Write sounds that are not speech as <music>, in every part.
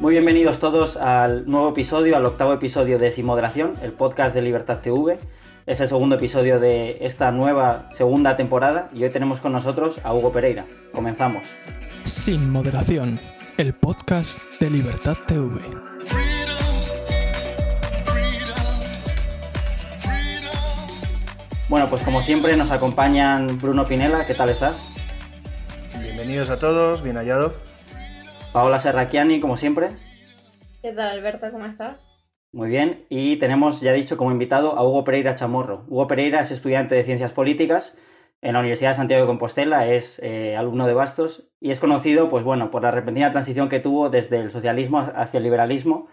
Muy bienvenidos todos al nuevo episodio, al octavo episodio de Sin Moderación, el podcast de Libertad TV. Es el segundo episodio de esta nueva segunda temporada y hoy tenemos con nosotros a Hugo Pereira. Comenzamos. Sin Moderación, el podcast de Libertad TV. Bueno, pues como siempre nos acompañan Bruno Pinela, ¿qué tal estás? Bienvenidos a todos, bien hallado. Paola Serrachiani, como siempre. ¿Qué tal, Alberto? ¿Cómo estás? Muy bien, y tenemos ya dicho como invitado a Hugo Pereira Chamorro. Hugo Pereira es estudiante de Ciencias Políticas en la Universidad de Santiago de Compostela, es eh, alumno de Bastos y es conocido, pues bueno, por la repentina transición que tuvo desde el socialismo hacia el liberalismo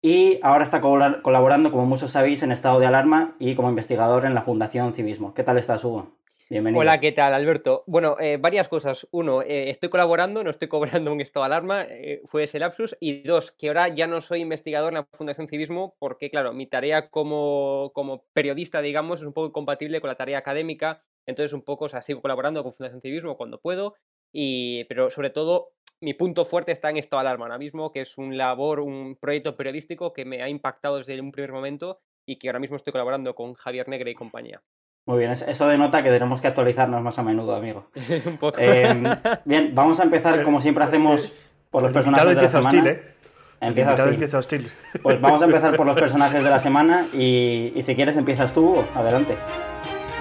y ahora está colaborando, como muchos sabéis, en estado de alarma y como investigador en la Fundación Civismo. ¿Qué tal estás, Hugo? Hola, ¿qué tal, Alberto? Bueno, eh, varias cosas. Uno, eh, estoy colaborando, no estoy cobrando un estado de alarma, eh, fue ese lapsus. Y dos, que ahora ya no soy investigador en la Fundación Civismo porque, claro, mi tarea como, como periodista, digamos, es un poco incompatible con la tarea académica. Entonces, un poco, o sea, sigo colaborando con Fundación Civismo cuando puedo. Y, pero sobre todo, mi punto fuerte está en estado de alarma ahora mismo, que es un labor, un proyecto periodístico que me ha impactado desde un primer momento y que ahora mismo estoy colaborando con Javier Negre y compañía. Muy bien, eso denota que tenemos que actualizarnos más a menudo, amigo. <laughs> Un poco. Eh, bien, vamos a empezar como siempre hacemos por los personajes de la semana. Hostil, ¿eh? Empieza hostil. empieza hostil. Pues vamos a empezar por los personajes de la semana y, y si quieres empiezas tú, adelante.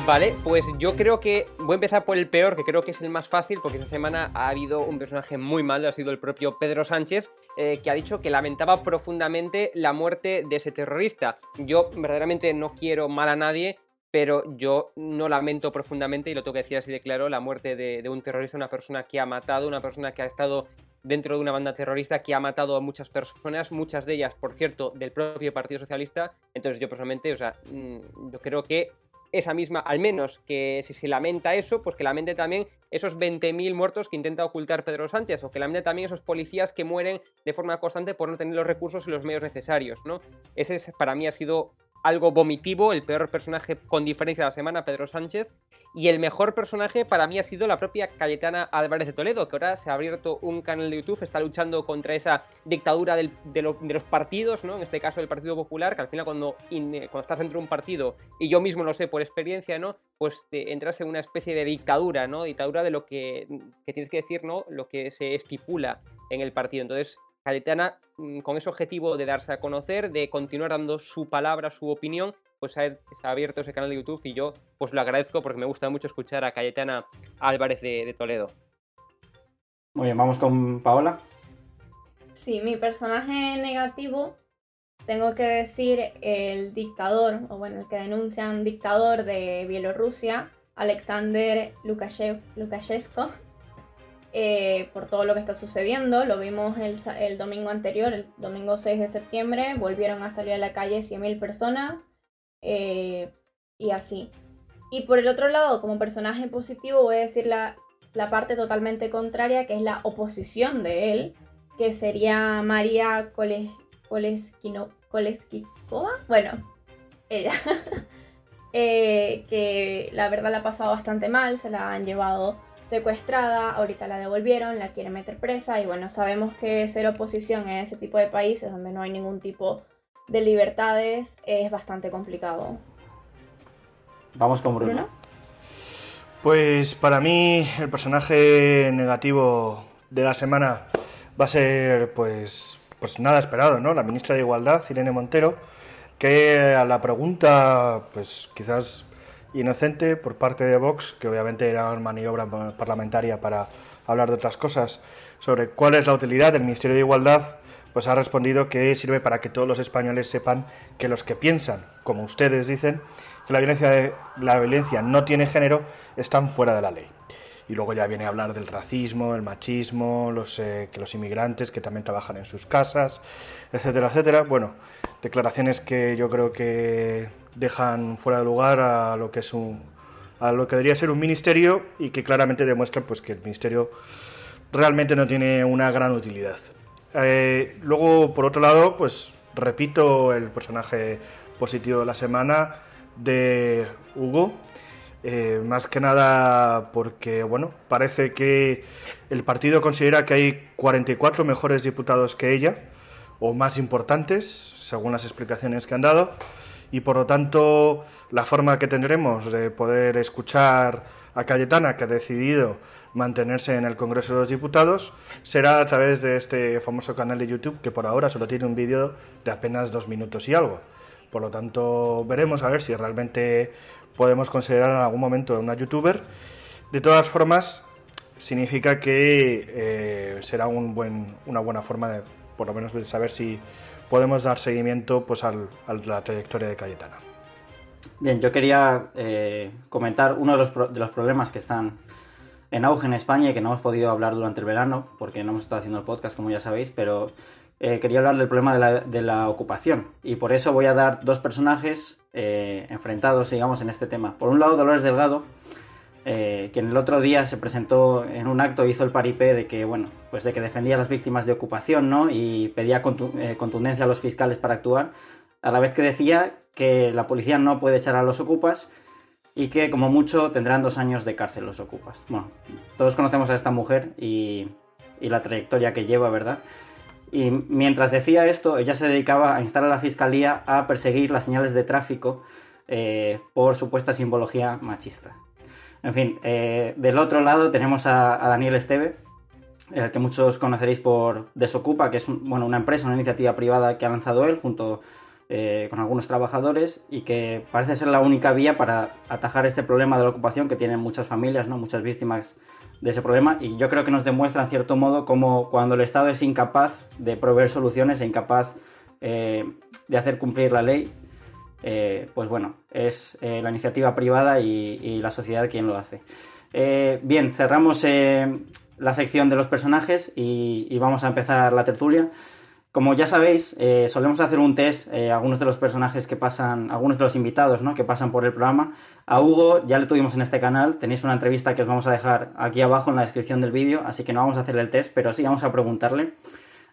Vale, pues yo creo que voy a empezar por el peor, que creo que es el más fácil, porque esta semana ha habido un personaje muy malo, ha sido el propio Pedro Sánchez, eh, que ha dicho que lamentaba profundamente la muerte de ese terrorista. Yo verdaderamente no quiero mal a nadie, pero yo no lamento profundamente, y lo tengo que decir así de claro, la muerte de, un terrorista, una persona que ha matado, una persona que ha estado dentro de una banda terrorista que ha matado a muchas personas, muchas de ellas, por cierto, del propio Partido Socialista. Entonces yo personalmente, o sea, mm, yo creo que esa misma, al menos que si se lamenta eso, pues que lamente también esos 20.000 muertos que intenta ocultar Pedro Sánchez, o que lamente también esos policías que mueren de forma constante por no tener los recursos y los medios necesarios, ¿no? Ese para mí ha sido algo vomitivo, el peor personaje con diferencia de la semana, Pedro Sánchez, y el mejor personaje para mí ha sido la propia Cayetana Álvarez de Toledo, que ahora se ha abierto un canal de YouTube, está luchando contra esa dictadura de, los partidos, ¿no? En este caso el Partido Popular, que al final cuando, cuando estás dentro de un partido, y yo mismo lo sé por experiencia, ¿no? Pues te entras en una especie de dictadura, ¿no? Dictadura de lo que, que tienes que decir, ¿no? Lo que se estipula en el partido. Entonces, Cayetana, mm, con ese objetivo de darse a conocer, de continuar dando su palabra, su opinión, pues ha, abierto ese canal de YouTube y yo pues lo agradezco porque me gusta mucho escuchar a Cayetana Álvarez de, Toledo. Muy bien, vamos con Paola. Sí, mi personaje negativo, tengo que decir el dictador, o bueno, el que denuncian dictador de Bielorrusia, Alexander Lukashenko, eh, por todo lo que está sucediendo. Lo vimos el, domingo anterior, el domingo 6 de septiembre, volvieron a salir a la calle 100.000 personas eh, y así. Y por el otro lado, como personaje positivo, voy a decir la, la parte totalmente contraria, que es la oposición de él, que sería María Koleskino, Koleskikova. Bueno, ella. <laughs> Eh, que la verdad la ha pasado bastante mal, se la han llevado secuestrada, ahorita la devolvieron, la quieren meter presa y bueno, sabemos que ser oposición en ese tipo de países donde no hay ningún tipo de libertades es bastante complicado. Vamos con Bruno. Pues para mí el personaje negativo de la semana va a ser pues, pues nada esperado, ¿no? La ministra de Igualdad, Irene Montero, que a la pregunta pues quizás inocente por parte de Vox, que obviamente era una maniobra parlamentaria para hablar de otras cosas, sobre cuál es la utilidad del Ministerio de Igualdad, pues ha respondido que sirve para que todos los españoles sepan que los que piensan, como ustedes dicen, que la violencia, la violencia no tiene género, están fuera de la ley. Y luego ya viene a hablar del racismo, el machismo, eh, que los inmigrantes que también trabajan en sus casas, etcétera, etcétera. Bueno, declaraciones que yo creo que dejan fuera de lugar a lo que es a lo que debería ser un ministerio y que claramente demuestran pues que el ministerio realmente no tiene una gran utilidad. Eh, luego, por otro lado, pues repito el personaje positivo de la semana de Hugo, Eh, más que nada porque, bueno, parece que el partido considera que hay 44 mejores diputados que ella, o más importantes, según las explicaciones que han dado, y por lo tanto la forma que tendremos de poder escuchar a Cayetana, que ha decidido mantenerse en el Congreso de los Diputados, será a través de este famoso canal de YouTube, que por ahora solo tiene un vídeo de apenas dos minutos y algo. Por lo tanto, veremos a ver si realmente podemos considerar en algún momento una youtuber. De todas formas, significa que eh, será un buen, una buena forma de, por lo menos, de saber si podemos dar seguimiento pues, a la trayectoria de Cayetana. Bien, yo quería eh, comentar uno de los, de los, problemas que están en auge en España y que no hemos podido hablar durante el verano, porque no hemos estado haciendo el podcast, como ya sabéis, pero eh, quería hablar del problema de la, de la, ocupación. Y por eso voy a dar dos personajes eh, enfrentados, digamos, en este tema. Por un lado, Dolores Delgado, eh, quien el otro día se presentó en un acto, hizo el paripé de que, bueno, pues de que defendía a las víctimas de ocupación, ¿no? Y pedía contundencia a los fiscales para actuar, a la vez que decía que la policía no puede echar a los ocupas y que como mucho tendrán dos años de cárcel los ocupas. Bueno, todos conocemos a esta mujer y, y la trayectoria que lleva, ¿verdad? Y mientras decía esto, ella se dedicaba a instar a la fiscalía a perseguir las señales de tráfico eh, por supuesta simbología machista. En fin, eh, del otro lado tenemos a, Daniel Esteve, el que muchos conoceréis por Desocupa, que es bueno, una empresa, una iniciativa privada que ha lanzado él junto eh, con algunos trabajadores y que parece ser la única vía para atajar este problema de la ocupación que tienen muchas familias, ¿no? muchas víctimas de ese problema y yo creo que nos demuestra en cierto modo como cuando el Estado es incapaz de proveer soluciones e incapaz eh, de hacer cumplir la ley, eh, pues bueno, es eh, la iniciativa privada y, la sociedad quien lo hace. bien, cerramos la sección de los personajes y vamos a empezar la tertulia. Como ya sabéis, eh, solemos hacer un test eh, algunos de los personajes que pasan, algunos de los invitados ¿no? que pasan por el programa. A Hugo ya le tuvimos en este canal, tenéis una entrevista que os vamos a dejar aquí abajo en la descripción del vídeo, así que no vamos a hacer el test, pero sí vamos a preguntarle.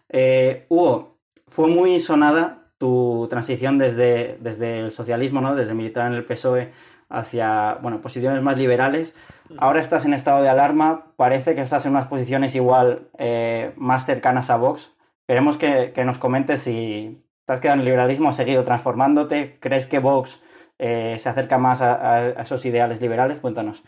Eh, Hugo, fue muy sonada tu transición desde, desde el socialismo, ¿no? desde militar en el PSOE hacia bueno, posiciones más liberales. Ahora estás en estado de alarma, parece que estás en unas posiciones igual más cercanas a Vox. Queremos que, nos comentes si te has quedado en el liberalismo, has seguido transformándote, crees que Vox eh, se acerca más a, esos ideales liberales. Cuéntanos.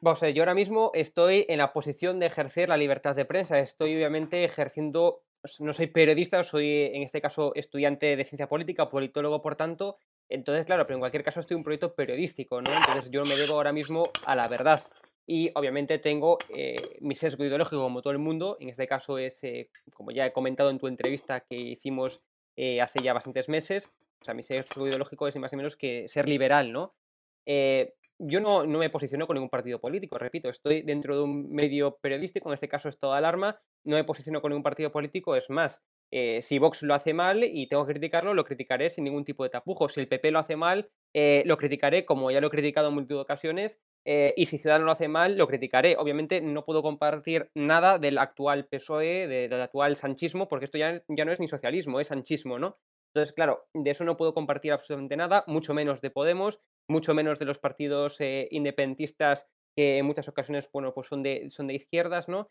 Vamos yo ahora mismo estoy en la posición de ejercer la libertad de prensa. Estoy obviamente ejerciendo, no soy periodista, soy en este caso estudiante de ciencia política, politólogo por tanto. Entonces, claro, pero en cualquier caso estoy en un proyecto periodístico, ¿no? Entonces yo me debo ahora mismo a la verdad. Y obviamente tengo eh, mi sesgo ideológico como todo el mundo. En este caso es, eh, como ya he comentado en tu entrevista que hicimos eh, hace ya bastantes meses, o sea, mi sesgo ideológico es más o menos que ser liberal, ¿no? yo no, no, me posiciono con ningún partido político, repito, estoy dentro de un medio periodístico, en este caso es toda alarma, no me posiciono con ningún partido político, es más, si Vox lo hace mal y tengo que criticarlo, lo criticaré sin ningún tipo de tapujo. Si el PP lo hace mal, lo criticaré como ya lo he criticado en multitud de ocasiones eh, y si Ciudadanos lo hace mal, lo criticaré. Obviamente no puedo compartir nada del actual PSOE, del actual sanchismo, porque esto ya, ya no es ni socialismo, es sanchismo, ¿no? Entonces, claro, de eso no puedo compartir absolutamente nada, mucho menos de Podemos, mucho menos de los partidos eh, independentistas que en muchas ocasiones, bueno, pues son de, son de izquierdas, ¿no?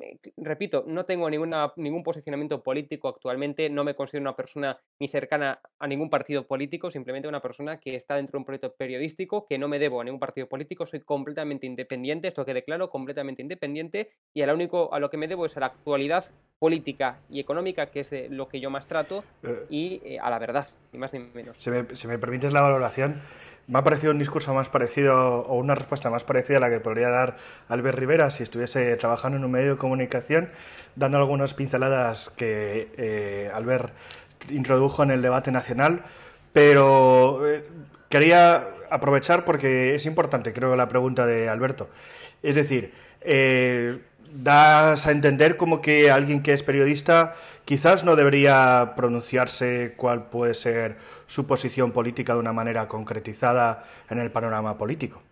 Eh, repito, no tengo ninguna, ningún posicionamiento político actualmente, no me considero una persona ni cercana a ningún partido político, simplemente una persona que está dentro de un proyecto periodístico, que no me debo a ningún partido político, soy completamente independiente, esto que declaro, completamente independiente, y a lo único a lo que me debo es a la actualidad política y económica, que es lo que yo más trato, eh. y eh, a la verdad, ni más ni menos. Si me, si me permites la valoración, me ha parecido un discurso más parecido o una respuesta más parecida a la que podría dar Albert Rivera si estuviese trabajando en un medio de comunicación, dando algunas pinceladas que eh, Albert introdujo en el debate nacional. Pero eh, quería aprovechar porque es importante, creo, la pregunta de Alberto. Es decir, eh, das a entender como que alguien que es periodista quizás no debería pronunciarse cuál puede ser su posición política de una manera concretizada en el panorama político.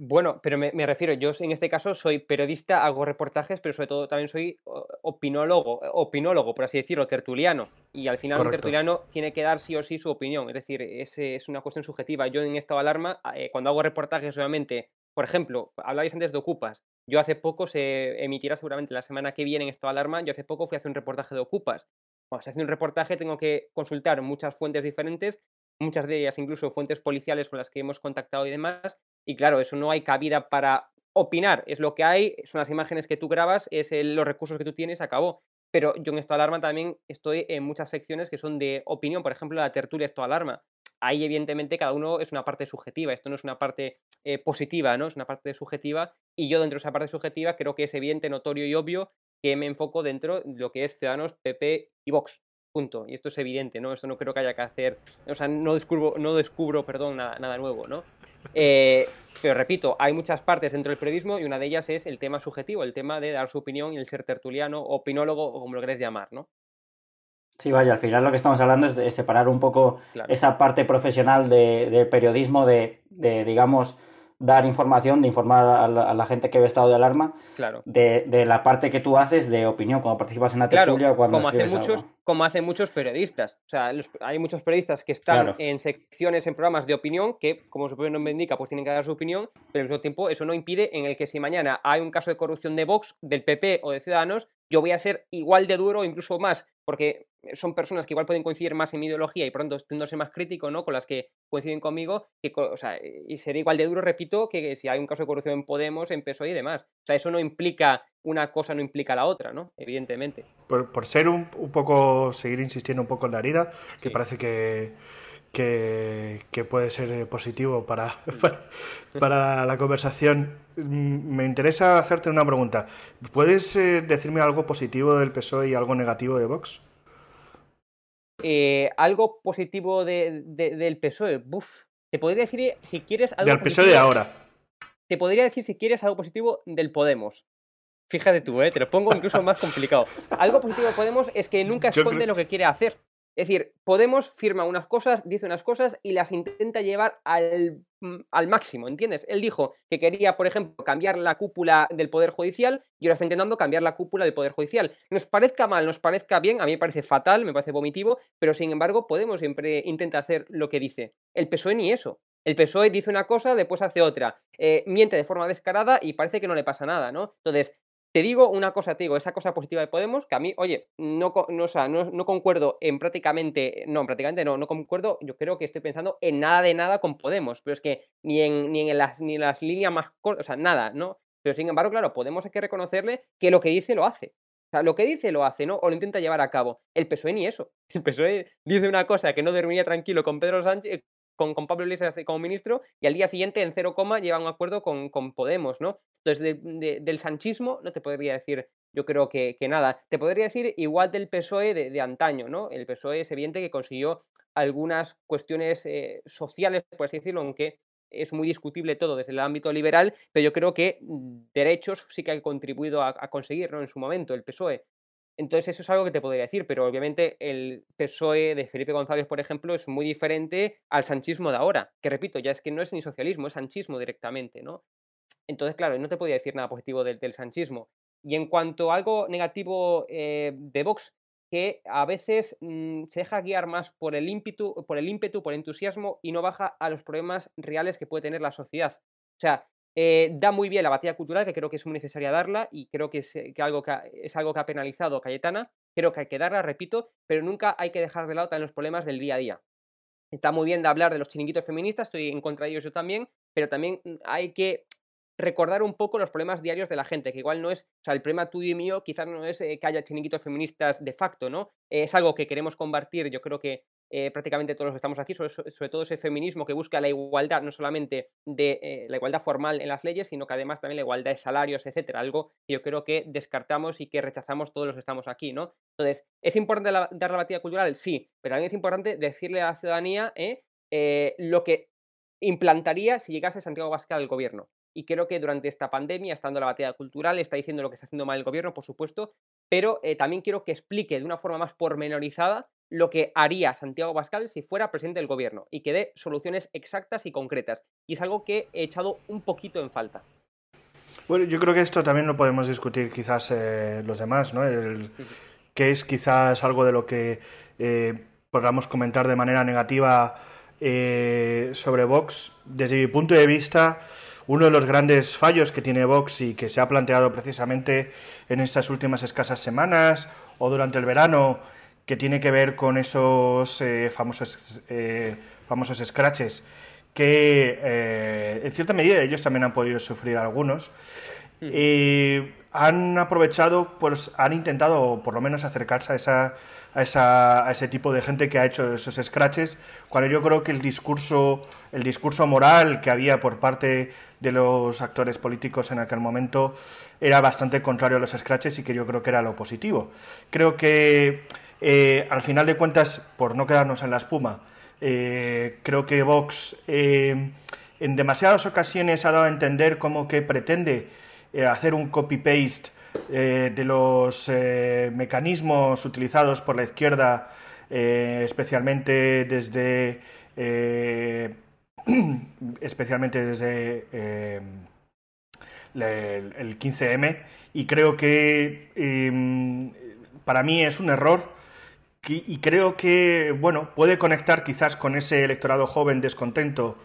Bueno, pero me, refiero, yo en este caso soy periodista, hago reportajes, pero sobre todo también soy opinólogo, opinólogo, por así decirlo, tertuliano. Y al final un tertuliano tiene que dar sí o sí su opinión. Es decir, es, es una cuestión subjetiva. Yo en estado de alarma, eh, cuando hago reportajes, obviamente, por ejemplo, hablabais antes de Ocupas. Yo hace poco, se emitirá seguramente la semana que viene en estado de alarma, yo hace poco fui a hacer un reportaje de Ocupas. Cuando se hace un reportaje tengo que consultar muchas fuentes diferentes, muchas de ellas incluso fuentes policiales con las que hemos contactado y demás, y claro, eso no hay cabida para opinar, es lo que hay, son las imágenes que tú grabas, es los recursos que tú tienes, acabó. Pero yo en esto alarma también estoy en muchas secciones que son de opinión, por ejemplo, la tertulia esto alarma. Ahí evidentemente cada uno es una parte subjetiva, esto no es una parte eh, positiva, ¿no? Es una parte subjetiva y yo dentro de esa parte subjetiva creo que es evidente, notorio y obvio que me enfoco dentro de lo que es Ciudadanos, PP y Vox. Punto. Y esto es evidente, ¿no? Esto no creo que haya que hacer, o sea, no descubro, no descubro perdón, nada, nada nuevo, ¿no? Eh, pero repito, hay muchas partes dentro del periodismo y una de ellas es el tema subjetivo, el tema de dar su opinión y el ser tertuliano, opinólogo o como lo querés llamar, ¿no? Sí, vaya, al final lo que estamos hablando es de separar un poco esa parte profesional del periodismo de, de, digamos, dar información, de informar a la, gente que ve estado de alarma, claro. de, la parte que tú haces de opinión, cuando participas en la tertulia o cuando como hacen muchos, Como hacen muchos periodistas. O sea, hay muchos periodistas que están en secciones, en programas de opinión, que, como su propio nombre indica, pues tienen que dar su opinión, pero al mismo tiempo eso no impide en el que si mañana hay un caso de corrupción de Vox, del PP o de Ciudadanos, yo voy a ser igual de duro incluso más, porque son personas que igual pueden coincidir más en mi ideología y pronto tiendo a ser más crítico, ¿no? Con las que coinciden conmigo, que, o sea, y seré igual de duro, repito, que, si hay un caso de corrupción en Podemos, en PSOE y demás. O sea, eso no implica, una cosa no implica la otra, ¿no? Evidentemente. Por, ser un, poco, seguir insistiendo un poco en la herida, que parece que, que, puede ser positivo <laughs> para, para, la conversación, mm, me interesa hacerte una pregunta. ¿Puedes eh, decirme algo positivo del PSOE y algo negativo de Vox? Eh, algo positivo del PSOE. Buf. Te podría decir, si quieres algo. Del PSOE de ahora. Te podría decir, si quieres, algo positivo del Podemos. Fíjate tú, ¿eh? te lo pongo incluso más complicado. Algo positivo de Podemos es que nunca esconde lo que quiere hacer. Es decir, Podemos firma unas cosas, dice unas cosas y las intenta llevar al, mm, al, máximo, ¿entiendes? Él dijo que quería, por ejemplo, cambiar la cúpula del Poder Judicial y ahora está intentando cambiar la cúpula del Poder Judicial. Nos parezca mal, nos parezca bien, a mí me parece fatal, me parece vomitivo, pero sin embargo Podemos siempre intenta hacer lo que dice. El PSOE ni eso. El PSOE dice una cosa, después hace otra, eh, miente de forma descarada y parece que no le pasa nada, ¿no? Entonces, te digo una cosa, te digo, esa cosa positiva de Podemos, que a mí, oye, no, no, no, concuerdo en prácticamente, no, prácticamente no, no concuerdo, yo creo que estoy pensando en nada de nada con Podemos, pero es que ni en, ni en las, ni las líneas más cortas, o sea, nada, ¿no? Pero sin embargo, claro, Podemos hay que reconocerle que lo que dice lo hace. O sea, lo que dice lo hace, ¿no? O lo intenta llevar a cabo. El PSOE ni eso. <laughs> El PSOE dice una cosa que no dormiría tranquilo con Pedro Sánchez, con, con, Pablo Iglesias como ministro y al día siguiente en cero coma lleva un acuerdo con, con Podemos, ¿no? Entonces, del sanchismo no te podría decir, yo creo que, nada. Te podría decir igual del PSOE de, antaño, ¿no? El PSOE es evidente que consiguió algunas cuestiones eh, sociales, por así decirlo, aunque es muy discutible todo desde el ámbito liberal, pero yo creo que mm, derechos sí que ha contribuido a, a conseguir, ¿no? En su momento, el PSOE. Entonces, eso es algo que te podría decir, pero obviamente el PSOE de Felipe González, por ejemplo, es muy diferente al sanchismo de ahora, que repito, ya es que no es ni socialismo, es sanchismo directamente, ¿no? Entonces, claro, no te podría decir nada positivo del, sanchismo. Y en cuanto a algo negativo eh, de Vox, que a veces mm, se deja guiar más por el, ímpetu, por el ímpetu, por el entusiasmo y no baja a los problemas reales que puede tener la sociedad. O sea, eh, da muy bien la batalla cultural, que creo que es muy necesaria darla y creo que es, eh, algo, que es algo que ha penalizado Cayetana. Creo que hay que darla, repito, pero nunca hay que dejar de lado también los problemas del día a día. Está muy bien de hablar de los chiringuitos feministas, estoy en contra de ellos yo también, pero también mm, hay que recordar un poco los problemas diarios de la gente, que igual no es, o sea, el problema tuyo y mío quizás no es eh, que haya chiringuitos feministas de facto, ¿no? es algo que queremos combatir, yo creo que eh, prácticamente todos los que estamos aquí, sobre, todo ese feminismo que busca la igualdad, no solamente de eh, la igualdad formal en las leyes, sino que además también la igualdad de salarios, etcétera, algo que yo creo que descartamos y que rechazamos todos los que estamos aquí, ¿no? Entonces, ¿es importante dar la batida cultural? Sí, pero también es importante decirle a la ciudadanía lo que implantaría si llegase Santiago Vasca al gobierno y creo que durante esta pandemia, estando la batalla cultural, está diciendo lo que está haciendo mal el gobierno, por supuesto, pero eh, también quiero que explique de una forma más pormenorizada lo que haría Santiago Pascal si fuera presidente del gobierno y que dé soluciones exactas y concretas. Y es algo que he echado un poquito en falta. Bueno, yo creo que esto también lo podemos discutir quizás eh, los demás, ¿no? que es quizás algo de lo que eh, podamos comentar de manera negativa eh, sobre Vox. Desde mi punto de vista, uno de los grandes fallos que tiene Vox y que se ha planteado precisamente en estas últimas escasas semanas o durante el verano, que tiene que ver con esos eh, famosos, eh, famosos scratches que eh, en cierta medida ellos también han podido sufrir algunos. Y hmm. han aprovechado, pues han intentado por lo menos acercarse a, esa, a, esa, a, ese tipo de gente que ha hecho esos scratches, cuando yo creo que el discurso, el discurso moral que había por parte de los actores políticos en aquel momento era bastante contrario a los scratches y que yo creo que era lo positivo. Creo que eh, al final de cuentas, por no quedarnos en la espuma, eh, creo que Vox eh, en demasiadas ocasiones ha dado a entender como que pretende hacer un copy-paste de los mecanismos utilizados por la izquierda, especialmente desde <clears throat> especialmente desde el 15M y creo que para mí es un error y creo que, bueno, puede conectar quizás con ese electorado joven descontento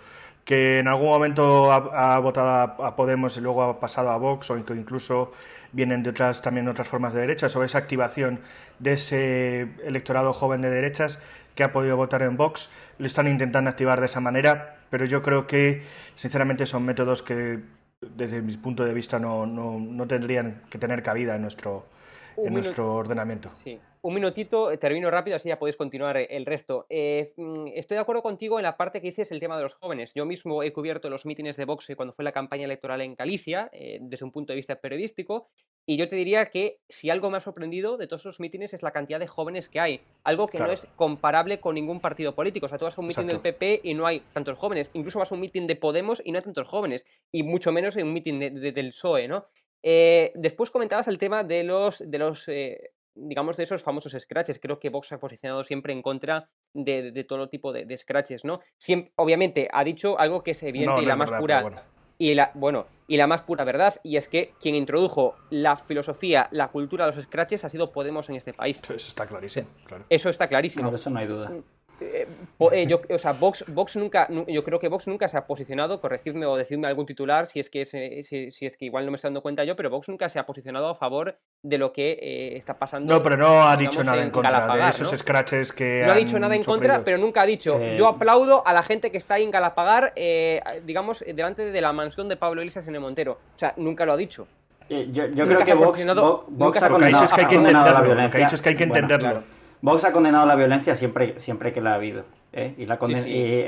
que en algún momento ha, votado a, Podemos y luego ha pasado a Vox o incluso vienen de otras también otras formas de derechas o esa activación de ese electorado joven de derechas que ha podido votar en Vox, lo están intentando activar de esa manera, pero yo creo que sinceramente son métodos que desde mi punto de vista no, no, no tendrían que tener cabida en nuestro, en nuestro ordenamiento. Sí. Un minutito, eh, termino rápido, así ya podéis continuar eh, el resto. Eh, mm, estoy de acuerdo contigo en la parte que dices el tema de los jóvenes. Yo mismo he cubierto los mítines de Vox cuando fue la campaña electoral en Galicia, desde un punto de vista periodístico, y yo te diría que si algo me ha sorprendido de todos esos mítines es la cantidad de jóvenes que hay, algo que no es comparable con ningún partido político. O sea, tú vas a un mitin del PP y no hay tantos jóvenes, incluso vas a un mitin de Podemos y no hay tantos jóvenes, y mucho menos en un mitin del PSOE, ¿no? Después comentabas el tema de los, de los digamos, de esos famosos scratches. Creo que Vox ha posicionado siempre en contra de, todo tipo de, scratches, ¿no? obviamente ha dicho algo que es evidente y la más pura. Y la, bueno, y la más pura verdad, y es que quien introdujo la filosofía, la cultura de los scratches ha sido Podemos en este país. Eso está clarísimo. Eso está clarísimo. No, eso no hay duda. Eh, eh, yo, o sea, Vox, Vox, nunca, yo creo que Vox nunca se ha posicionado, corregidme o decidme algún titular si es que si, es que igual no me estoy dando cuenta yo, pero Vox nunca se ha posicionado a favor de lo que eh, está pasando. No, pero no ha dicho nada en, contra de esos scratches que. No ha dicho nada en contra, pero nunca ha dicho. Yo aplaudo a la gente que está ahí en Galapagar, digamos, delante de la mansión de Pablo Iglesias en el Montero. O sea, nunca lo ha dicho. Yo, creo que Vox, Vox, ha condenado, es que hay que entenderlo. Vox ha condenado la violencia siempre, siempre que la ha habido. ¿eh? Y, la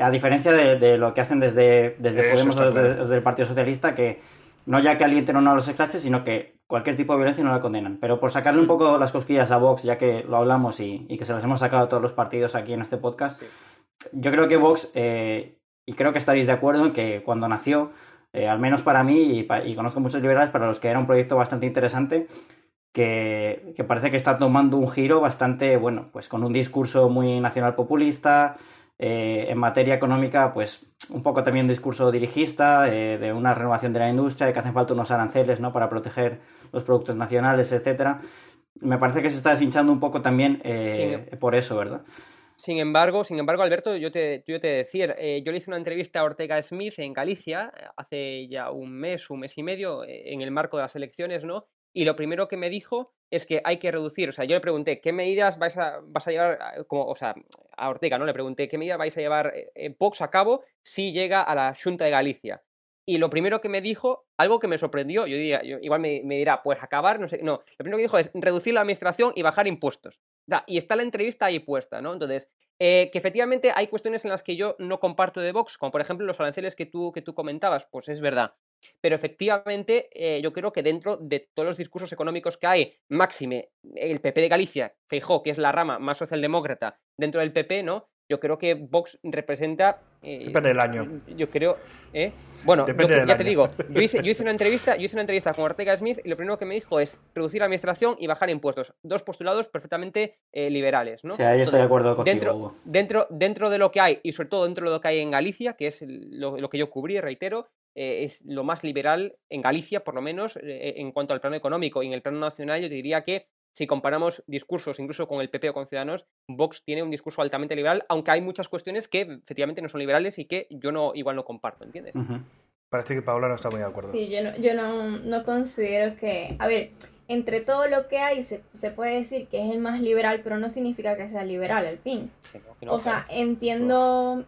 a diferencia de, lo que hacen desde, desde Podemos o desde, el Partido Socialista, que no ya que alienten o no a los scratches, sino que cualquier tipo de violencia no la condenan. Pero por sacarle un mm. poco las cosquillas a Vox, ya que lo hablamos y, que se las hemos sacado a todos los partidos aquí en este podcast, yo creo que Vox, eh, y creo que estaréis de acuerdo en que cuando nació, eh, al menos para mí, y, y, conozco muchos liberales para los que era un proyecto bastante interesante, que, parece que está tomando un giro bastante, bueno, pues con un discurso muy nacional populista, eh, en materia económica, pues un poco también un discurso dirigista, eh, de una renovación de la industria, de que hacen falta unos aranceles ¿no? para proteger los productos nacionales, etcétera. Me parece que se está deshinchando un poco también eh, por eso, ¿verdad? Sin embargo, sin embargo, Alberto, yo te, yo te decir, yo le hice una entrevista a Ortega Smith en Galicia hace ya un mes, un mes y medio, en el marco de las elecciones, ¿no? Y lo primero que me dijo es que hay que reducir, o sea, yo le pregunté, ¿qué medidas vais a, vas a llevar, como, o sea, a Ortega, ¿no? Le pregunté, ¿qué medidas vais a llevar eh, Vox a cabo si llega a la Junta de Galicia? Y lo primero que me dijo, algo que me sorprendió, yo diría, igual me, dirá, pues acabar, no sé, no, lo primero que dijo es reducir la administración y bajar impuestos. y está la entrevista ahí puesta, ¿no? Entonces, eh, que efectivamente hay cuestiones en las que yo no comparto de Vox, como por ejemplo los aranceles que tú, que tú comentabas, pues es verdad. Pero efectivamente, eh, yo creo que dentro de todos los discursos económicos que hay, máxime, el PP de Galicia, Feijó, que es la rama más socialdemócrata dentro del PP, ¿no? Yo creo que Vox representa Depende del año. Yo creo. ¿eh? Bueno, ya te digo, <laughs> yo hice, yo hice, una entrevista, yo hice una entrevista con Ortega Smith y lo primero que me dijo es reducir la administración y bajar impuestos. Dos postulados perfectamente eh, liberales, ¿no? Sí, ahí estoy de acuerdo contigo. Dentro, dentro, dentro de lo que hay, y sobre todo dentro de lo que hay en Galicia, que es lo, lo que yo cubrí, reitero, eh, es lo más liberal en Galicia, por lo menos, en cuanto al plano económico. Y en el plano nacional yo te diría que si comparamos discursos incluso con el PP o con Ciudadanos, Vox tiene un discurso altamente liberal, aunque hay muchas cuestiones que efectivamente no son liberales y que yo no igual no comparto, ¿entiendes? Parece que Paula no está muy de acuerdo. Sí, yo no, yo no, considero que... A ver, entre todo lo que hay se, puede decir que es el más liberal, pero no significa que sea liberal al fin. o sea, entiendo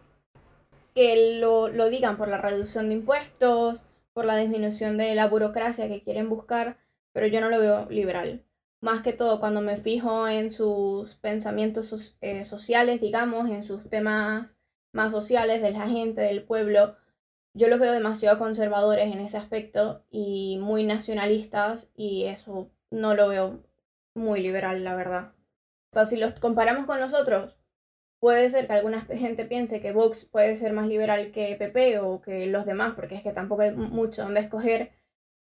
que lo, lo digan por la reducción de impuestos, por la disminución de la burocracia que quieren buscar, pero yo no lo veo liberal más que todo cuando me fijo en sus pensamientos eh, sociales, digamos, en sus temas más sociales de la gente, del pueblo, yo los veo demasiado conservadores en ese aspecto y muy nacionalistas y eso no lo veo muy liberal, la verdad. O sea, si los comparamos con nosotros, puede ser que alguna gente piense que Vox puede ser más liberal que PP o que los demás, porque es que tampoco hay mucho donde escoger,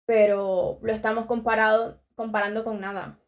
pero lo estamos comparado, comparando con nada.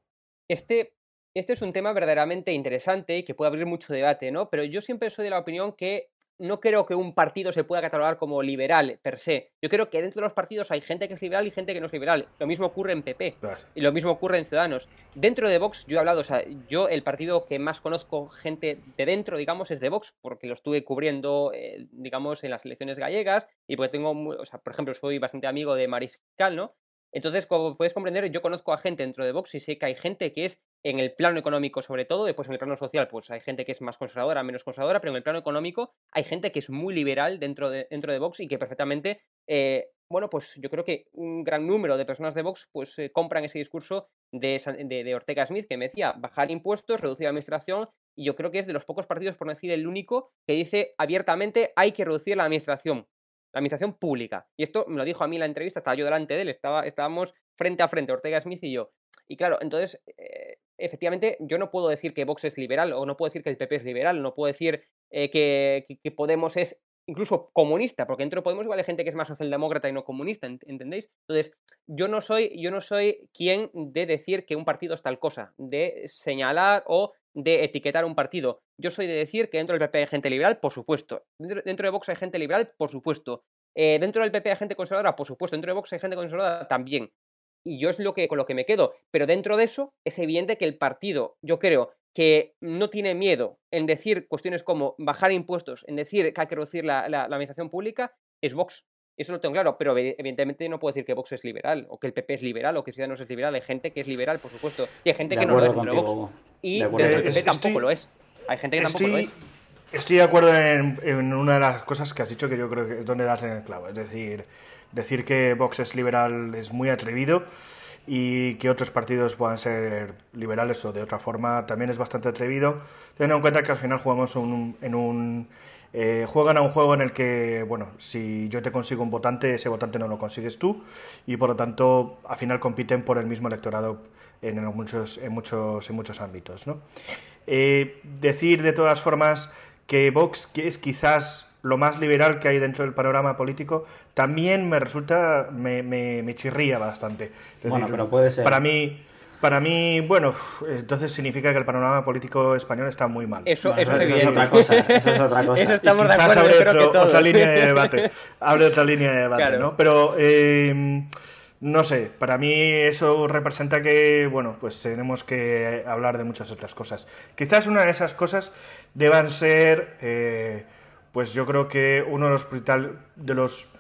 Este, este es un tema verdaderamente interesante y que puede abrir mucho debate, ¿no? Pero yo siempre soy de la opinión que no creo que un partido se pueda catalogar como liberal per se. Yo creo que dentro de los partidos hay gente que es liberal y gente que no es liberal. Lo mismo ocurre en PP y lo mismo ocurre en Ciudadanos. Dentro de Vox, yo he hablado, o sea, yo el partido que más conozco gente de dentro, digamos, es de Vox, porque lo estuve cubriendo, eh, digamos, en las elecciones gallegas y porque tengo, o sea, por ejemplo, soy bastante amigo de Mariscal, ¿no? Entonces, como puedes comprender, yo conozco a gente dentro de Vox y sé que hay gente que es en el plano económico sobre todo, después en el plano social, pues hay gente que es más conservadora, menos conservadora, pero en el plano económico hay gente que es muy liberal dentro de, dentro de Vox y que perfectamente, eh, bueno, pues yo creo que un gran número de personas de Vox pues eh, compran ese discurso de, de, Ortega Smith que me decía bajar impuestos, reducir la administración y yo creo que es de los pocos partidos, por no decir el único, que dice abiertamente hay que reducir la administración la administración pública. Y esto me lo dijo a mí en la entrevista, estaba yo delante de él, estaba, estábamos frente a frente, Ortega Smith y yo. Y claro, entonces, eh, efectivamente, yo no puedo decir que Vox es liberal, o no puedo decir que el PP es liberal, no puedo decir eh, que, Podemos es incluso comunista, porque dentro de Podemos igual hay gente que es más socialdemócrata y no comunista, ¿entendéis? Entonces, yo no soy, yo no soy quien de decir que un partido es tal cosa, de señalar o de etiquetar un partido. Yo soy de decir que dentro del PP hay gente liberal, por supuesto. Dentro, de Vox hay gente liberal, por supuesto. Eh, dentro del PP hay gente conservadora, por supuesto. Dentro de Vox hay gente conservadora también. Y yo es lo que, con lo que me quedo. Pero dentro de eso es evidente que el partido, yo creo, que no tiene miedo en decir cuestiones como bajar impuestos, en decir que hay que reducir la, la administración pública, es Vox. Eso lo tengo claro, pero evidentemente no puedo decir que Vox es liberal, o que el PP es liberal, o que Ciudadanos es liberal. Hay gente que es liberal, por supuesto, y hay gente que no lo es, Vox. Y el PP tampoco lo es. Hay gente que tampoco lo es. Estoy de acuerdo en, una de las cosas que has dicho que yo creo que es donde das en el clavo. Es decir, decir que Vox es liberal es muy atrevido y que otros partidos puedan ser liberales o de otra forma también es bastante atrevido, teniendo en cuenta que al final jugamos en un eh, juegan a un juego en el que, bueno, si yo te consigo un votante, ese votante no lo consigues tú y por lo tanto al final compiten por el mismo electorado en, muchos, en, muchos, en muchos ámbitos. ¿no? Eh, decir de todas formas que Vox es quizás lo más liberal que hay dentro del panorama político, también me resulta, me, me, chirría bastante. bueno, pero puede ser. Para mí, para mí, bueno, entonces significa que el panorama político español está muy mal. Eso, eso, es, otra cosa. Eso es otra <laughs> cosa. Eso estamos de acuerdo. Abre creo que otra línea de debate. Abre otra línea de debate, ¿no? Pero eh, no sé, para mí eso representa que, bueno, pues tenemos que hablar de muchas otras cosas. Quizás una de esas cosas deban ser, eh, pues yo creo que uno de los,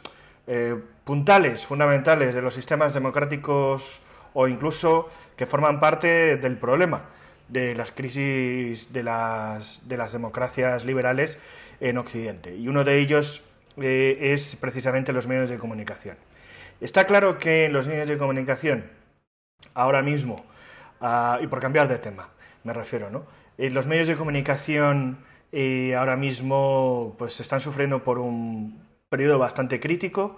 eh, puntales fundamentales de los sistemas democráticos o incluso que forman parte del problema de las crisis de las, de las democracias liberales en Occidente. Y uno de ellos eh, es precisamente los medios de comunicación. Está claro que los medios de comunicación, ahora mismo, ah, y por cambiar de tema, me refiero, ¿no? Eh, los medios de comunicación eh, ahora mismo pues, están sufriendo por un periodo bastante crítico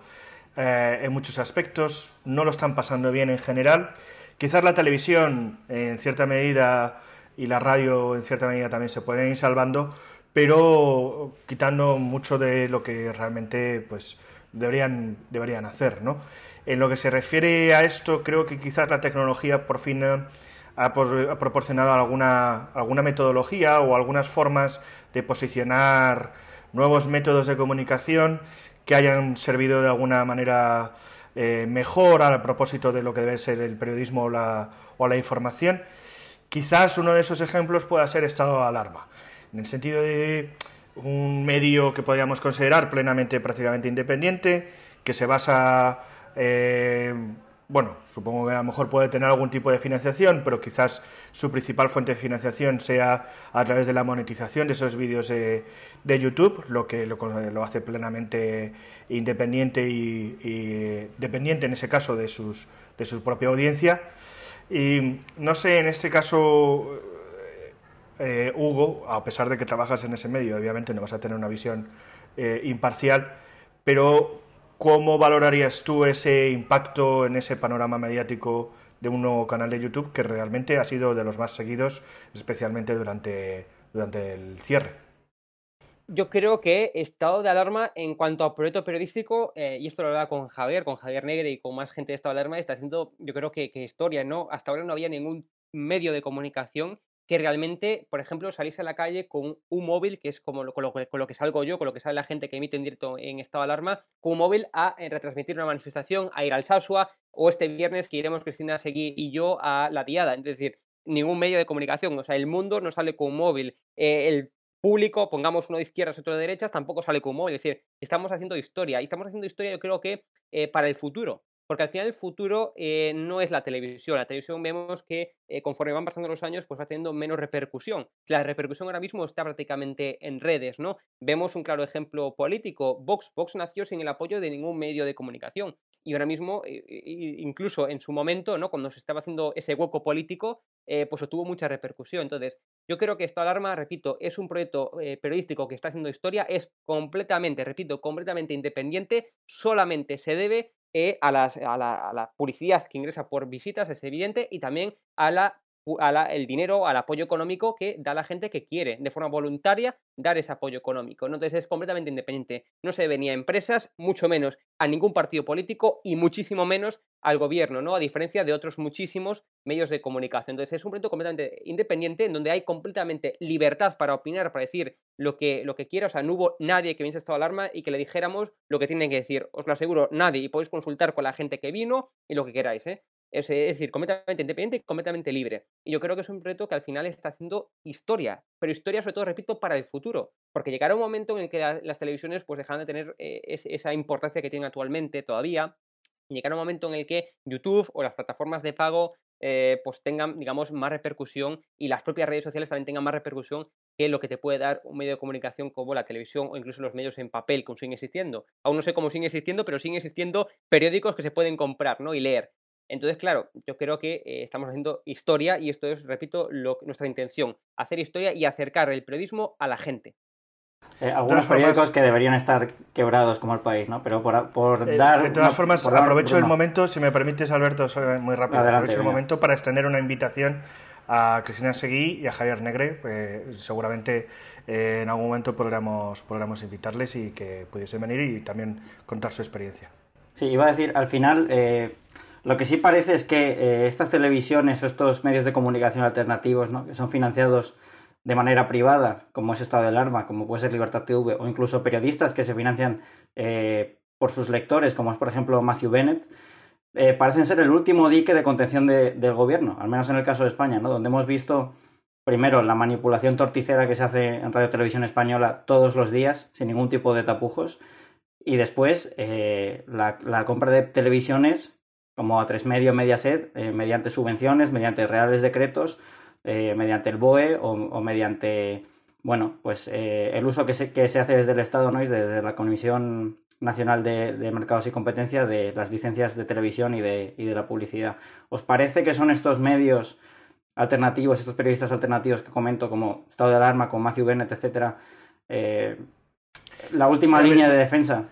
en muchos aspectos, no lo están pasando bien en general Quizás la televisión, en cierta medida, y la radio, en cierta medida, también se pueden ir salvando, pero quitando mucho de lo que realmente pues, deberían, deberían hacer. ¿no? En lo que se refiere a esto, creo que quizás la tecnología por fin proporcionado alguna, alguna metodología o algunas formas de posicionar nuevos métodos de comunicación que hayan servido de alguna manera eh, mejor al propósito de lo que debe ser el periodismo o la, o la información. Quizás uno de esos ejemplos pueda ser estado de alarma, en el sentido de un medio que podríamos considerar plenamente, prácticamente independiente, que se basa eh, bueno, supongo que a lo mejor puede tener algún tipo de financiación, pero quizás su principal fuente de financiación sea a través de la monetización de esos vídeos de, YouTube, lo que lo, hace plenamente independiente y, dependiente en ese caso de, sus, de su propia audiencia. Y no sé, en este caso, eh, Hugo, a pesar de que trabajas en ese medio, obviamente no vas a tener una visión eh, imparcial, pero ¿Cómo valorarías tú ese impacto en ese panorama mediático de un nuevo canal de YouTube que realmente ha sido de los más seguidos, especialmente durante, durante el cierre? Yo creo que estado de alarma en cuanto a proyecto periodístico, eh, y esto lo hablaba con Javier, con Javier Negre y con más gente de estado de alarma, está haciendo, yo creo que, que historia, ¿no? Hasta ahora no había ningún medio de comunicación que realmente, por ejemplo, salís a la calle con un móvil, que es como lo, con, lo, que salgo yo, con lo que sale la gente que emite en directo en estado de alarma, con un móvil a eh, retransmitir una manifestación, a ir al Sasua, o este viernes que iremos Cristina Seguí y yo a la Diada. Es decir, ningún medio de comunicación. O sea, el mundo no sale con un móvil. Eh, el público, pongamos uno de izquierdas, otro de derechas, tampoco sale con un móvil. Es decir, estamos haciendo historia. Y estamos haciendo historia, yo creo que eh, para el futuro. Porque al final el futuro eh, no es la televisión. La televisión vemos que eh, conforme van pasando los años, pues va teniendo menos repercusión. La repercusión ahora mismo está prácticamente en redes, ¿no? Vemos un claro ejemplo político. Vox, Vox nació sin el apoyo de ningún medio de comunicación. Y ahora mismo, eh, incluso en su momento, ¿no? Cuando se estaba haciendo ese hueco político, pues tuvo mucha repercusión. Entonces, yo creo que esta alarma, repito, es un proyecto periodístico que está haciendo historia, es completamente, repito, completamente independiente, solamente se debe eh, a, la, publicidad que ingresa por visitas, es evidente, y también a la el dinero, al apoyo económico que da la gente que quiere de forma voluntaria dar ese apoyo económico. Entonces es completamente independiente. No se venía a empresas, mucho menos a ningún partido político y muchísimo menos al gobierno, ¿no? A diferencia de otros muchísimos medios de comunicación. Entonces es un proyecto completamente independiente en donde hay completamente libertad para opinar, para decir lo que, lo que quiera. O sea, no hubo nadie que viniese a estado alarma y que le dijéramos lo que tienen que decir. Os lo aseguro, nadie. Y podéis consultar con la gente que vino y lo que queráis, ¿eh? Es, decir, completamente independiente y completamente libre. Y yo creo que es un proyecto que al final está haciendo historia, pero historia sobre todo, repito, para el futuro. Porque llegará un momento en el que las televisiones pues dejarán de tener eh, esa importancia que tienen actualmente todavía. llegará un momento en el que YouTube o las plataformas de pago eh, pues tengan, digamos, más repercusión y las propias redes sociales también tengan más repercusión que lo que te puede dar un medio de comunicación como la televisión o incluso los medios en papel que aún siguen existiendo. Aún no sé cómo siguen existiendo, pero siguen existiendo periódicos que se pueden comprar ¿no? y leer. Entonces, claro, yo creo que eh, estamos haciendo historia y esto es, repito, nuestra intención, hacer historia y acercar el periodismo a la gente. Eh, algunos periódicos que deberían estar quebrados como el país, ¿no? Pero por, por eh, dar... De todas formas, aprovecho el momento, si me permites, Alberto, muy rápido, aprovecho el momento para extender una invitación a Cristina Seguí y a Javier Negre. seguramente en algún momento podremos, podremos invitarles y que pudiesen venir y también contar su experiencia. Sí, iba a decir, al final lo que sí parece es que eh, estas televisiones o estos medios de comunicación alternativos, ¿no? que son financiados de manera privada, como es Estado del Alarma, como puede ser Libertad TV, o incluso periodistas que se financian eh, por sus lectores, como es por ejemplo Matthew Bennett, eh, parecen ser el último dique de contención del gobierno, al menos en el caso de España, ¿no? donde hemos visto primero la manipulación torticera que se hace en Radio Televisión Española todos los días, sin ningún tipo de tapujos, y después la compra de televisiones como a tres medio Mediaset, eh, mediante subvenciones, mediante reales decretos, eh, mediante el BOE o, mediante, bueno, pues eh, el uso que se, que se hace desde el Estado, ¿no? Y desde la Comisión Nacional de, Mercados y Competencia de las licencias de televisión y de, y de la publicidad. ¿Os parece que son estos medios alternativos, estos periodistas alternativos que comento, como Estado de Alarma, con Matthew Bennett, etcétera, la última línea de defensa?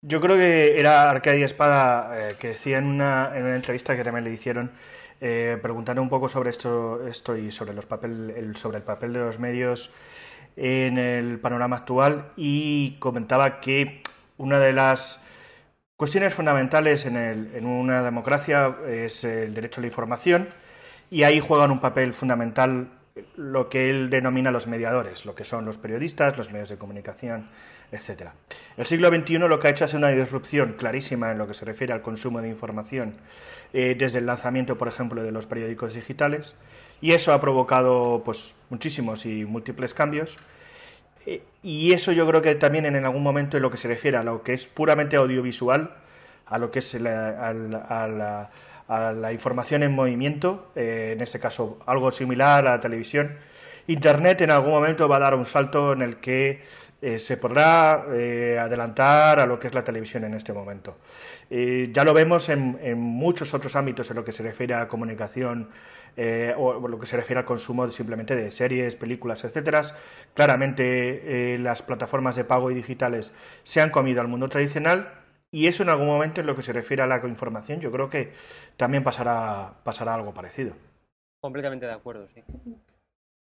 Yo creo que era Arcadia Espada eh, que decía en una, en una, entrevista que también le hicieron, eh, un poco sobre esto, esto y sobre, los papel, el, sobre el papel de los medios en el panorama actual y comentaba que una de las cuestiones fundamentales en, en una democracia es el derecho a la información y ahí juegan un papel fundamental lo que él denomina los mediadores, lo que son los periodistas, los medios de comunicación, etc. El siglo XXI lo que ha hecho es una disrupción clarísima en lo que se refiere al consumo de información eh, desde el lanzamiento, por ejemplo, de los periódicos digitales, y eso ha provocado pues, muchísimos y múltiples cambios. Eh, y eso yo creo que también en algún momento en lo que se refiere a lo que es puramente audiovisual, a lo que es la, a la, información en movimiento, eh, en este caso algo similar a la televisión, Internet en algún momento va a dar un salto en el que eh, se podrá eh, adelantar a lo que es la televisión en este momento. Eh, ya lo vemos en, muchos otros ámbitos en lo que se refiere a la comunicación o lo que se refiere al consumo simplemente de series, películas, etcétera. Claramente las plataformas de pago y digitales se han comido al mundo tradicional y eso en algún momento en lo que se refiere a la información yo creo que también pasará, pasará algo parecido. Completamente de acuerdo, sí.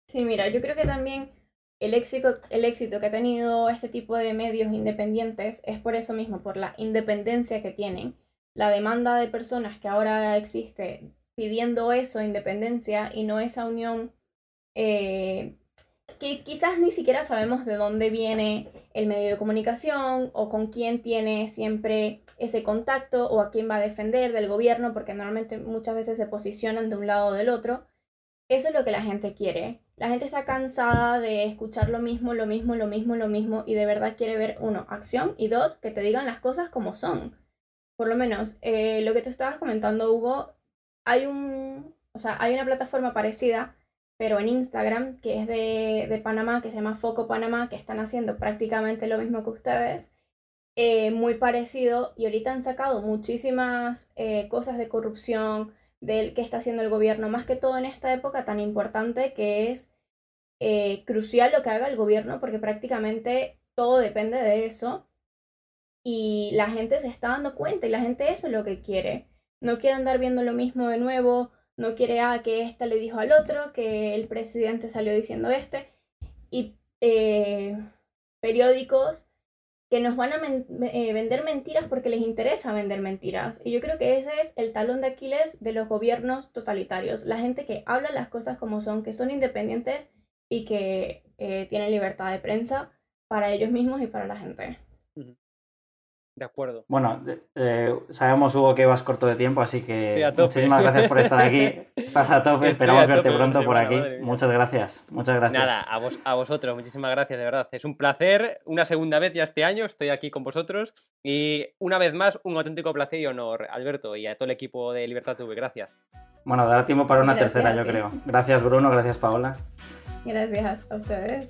Sí, mira, yo creo que también el éxito, el éxito que ha tenido este tipo de medios independientes es por eso mismo, por la independencia que tienen. La demanda de personas que ahora existe pidiendo eso, independencia, y no esa unión eh, que quizás ni siquiera sabemos de dónde viene el medio de comunicación o con quién tiene siempre ese contacto o a quién va a defender del gobierno, porque normalmente muchas veces se posicionan de un lado o del otro. Eso es lo que la gente quiere. La gente está cansada de escuchar lo mismo, lo mismo, lo mismo, lo mismo y de verdad quiere ver, uno, acción y dos, que te digan las cosas como son. Por lo menos, eh, lo que tú estabas comentando, Hugo, hay un, o sea, hay una plataforma parecida, pero en Instagram, que es de, Panamá, que se llama Foco Panamá, que están haciendo prácticamente lo mismo que ustedes, eh, muy parecido, y ahorita han sacado muchísimas eh, cosas de corrupción, del que está haciendo el gobierno, más que todo en esta época tan importante que es eh, crucial lo que haga el gobierno porque prácticamente todo depende de eso y la gente se está dando cuenta y la gente eso es lo que quiere. No quiere andar viendo lo mismo de nuevo, no quiere ah, que esta le dijo al otro, que el presidente salió diciendo este y eh, periódicos que nos van a eh, vender mentiras porque les interesa vender mentiras. Y yo creo que ese es el talón de Aquiles de los gobiernos totalitarios. La gente que habla las cosas como son, que son independientes y que eh, tienen libertad de prensa para ellos mismos y para la gente. De acuerdo. Bueno, eh, sabemos, Hugo, que vas corto de tiempo, así que muchísimas gracias por estar aquí. <laughs> Estás a tope, esperamos verte pronto por aquí. Muchas gracias, muchas gracias. Nada, a, vos, a vosotros, muchísimas gracias, de verdad. Es un placer, una segunda vez ya este año, estoy aquí con vosotros. Y una vez más, un auténtico placer y honor, Alberto, y a todo el equipo de Libertad TV. Gracias. Bueno, dará tiempo para una tercera, yo creo. Gracias, Bruno, gracias, Paola. Gracias a ustedes.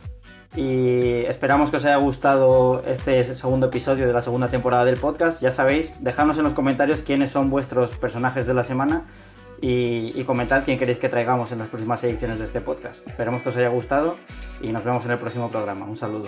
Y esperamos que os haya gustado este segundo episodio de la segunda temporada del podcast. Ya sabéis, dejadnos en los comentarios quiénes son vuestros personajes de la semana y, comentad quién queréis que traigamos en las próximas ediciones de este podcast. Esperamos que os haya gustado y nos vemos en el próximo programa. Un saludo.